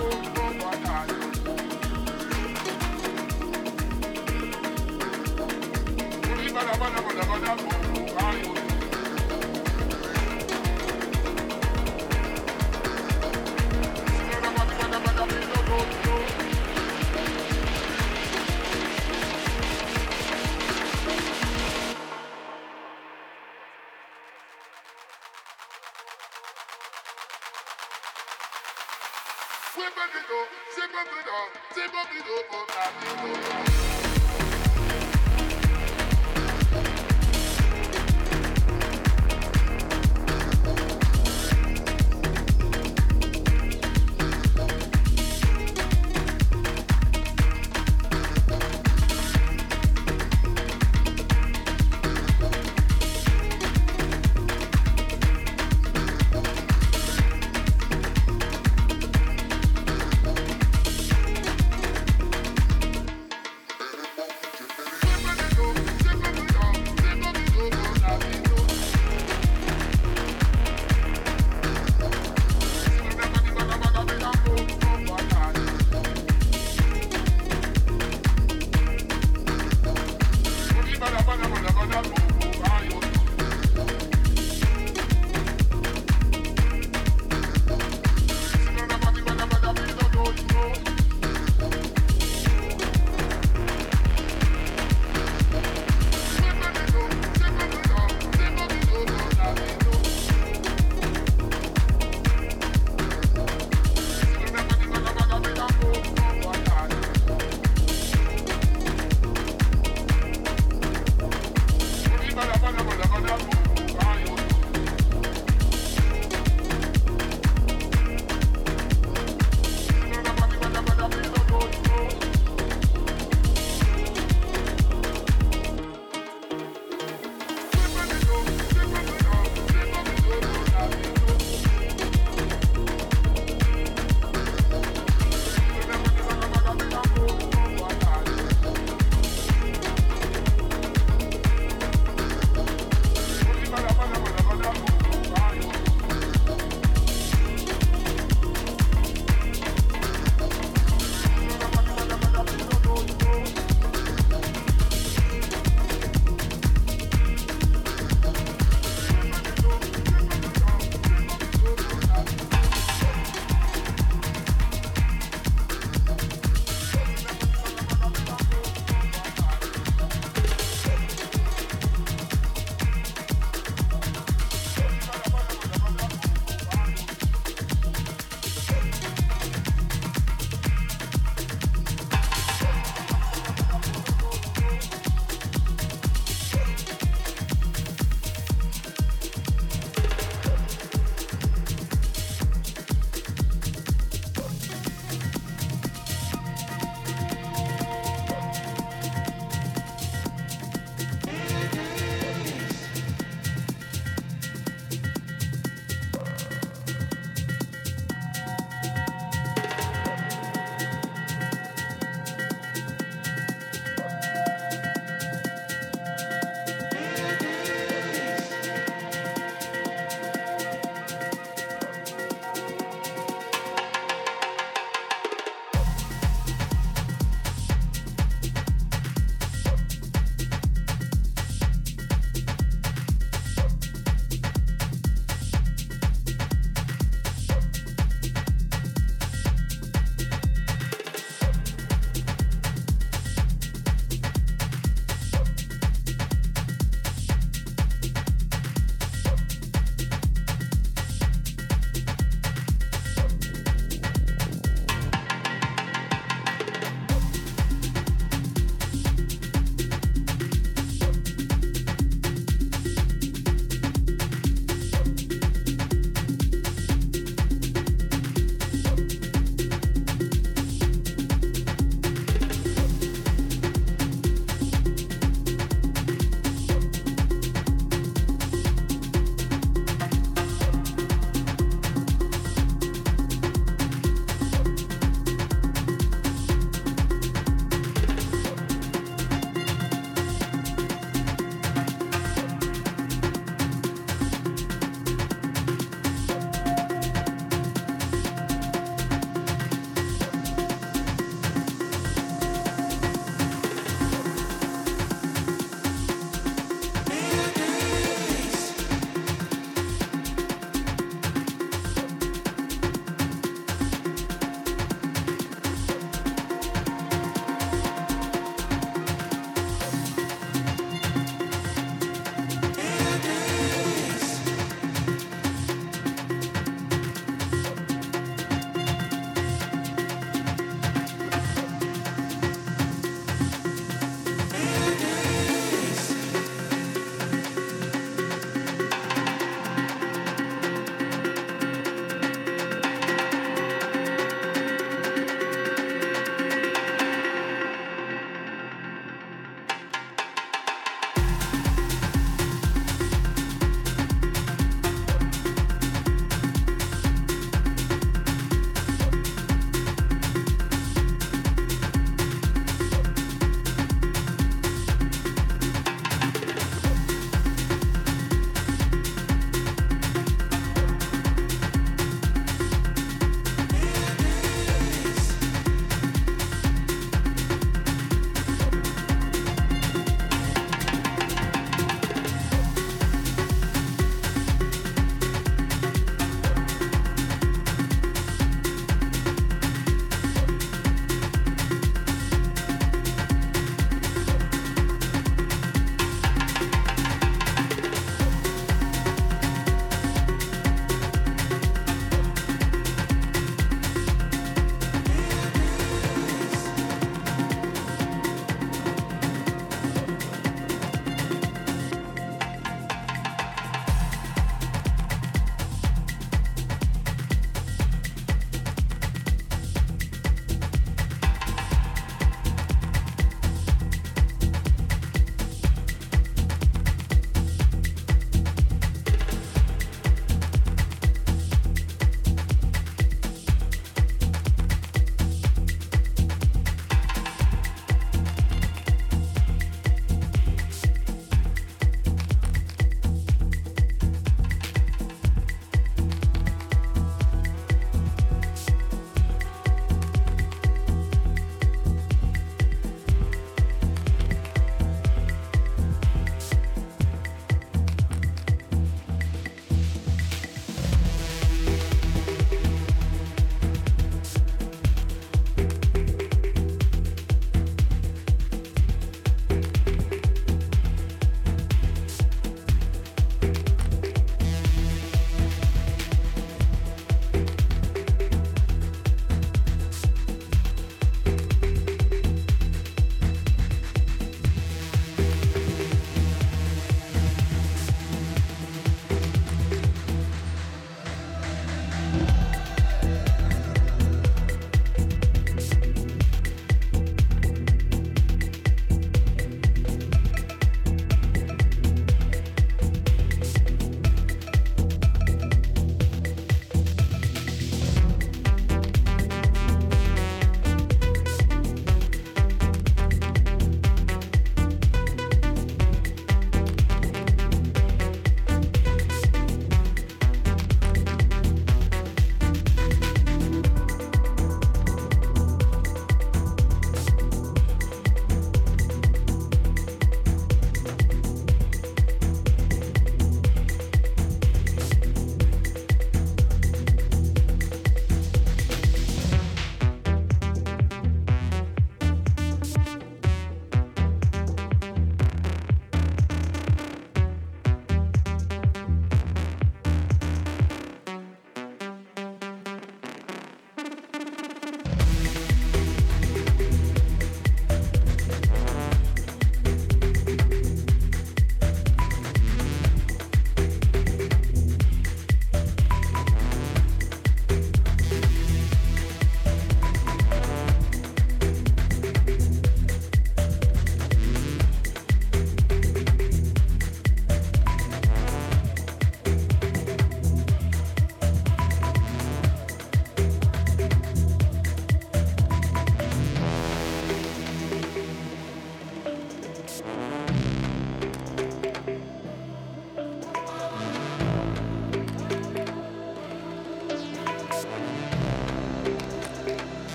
Oh.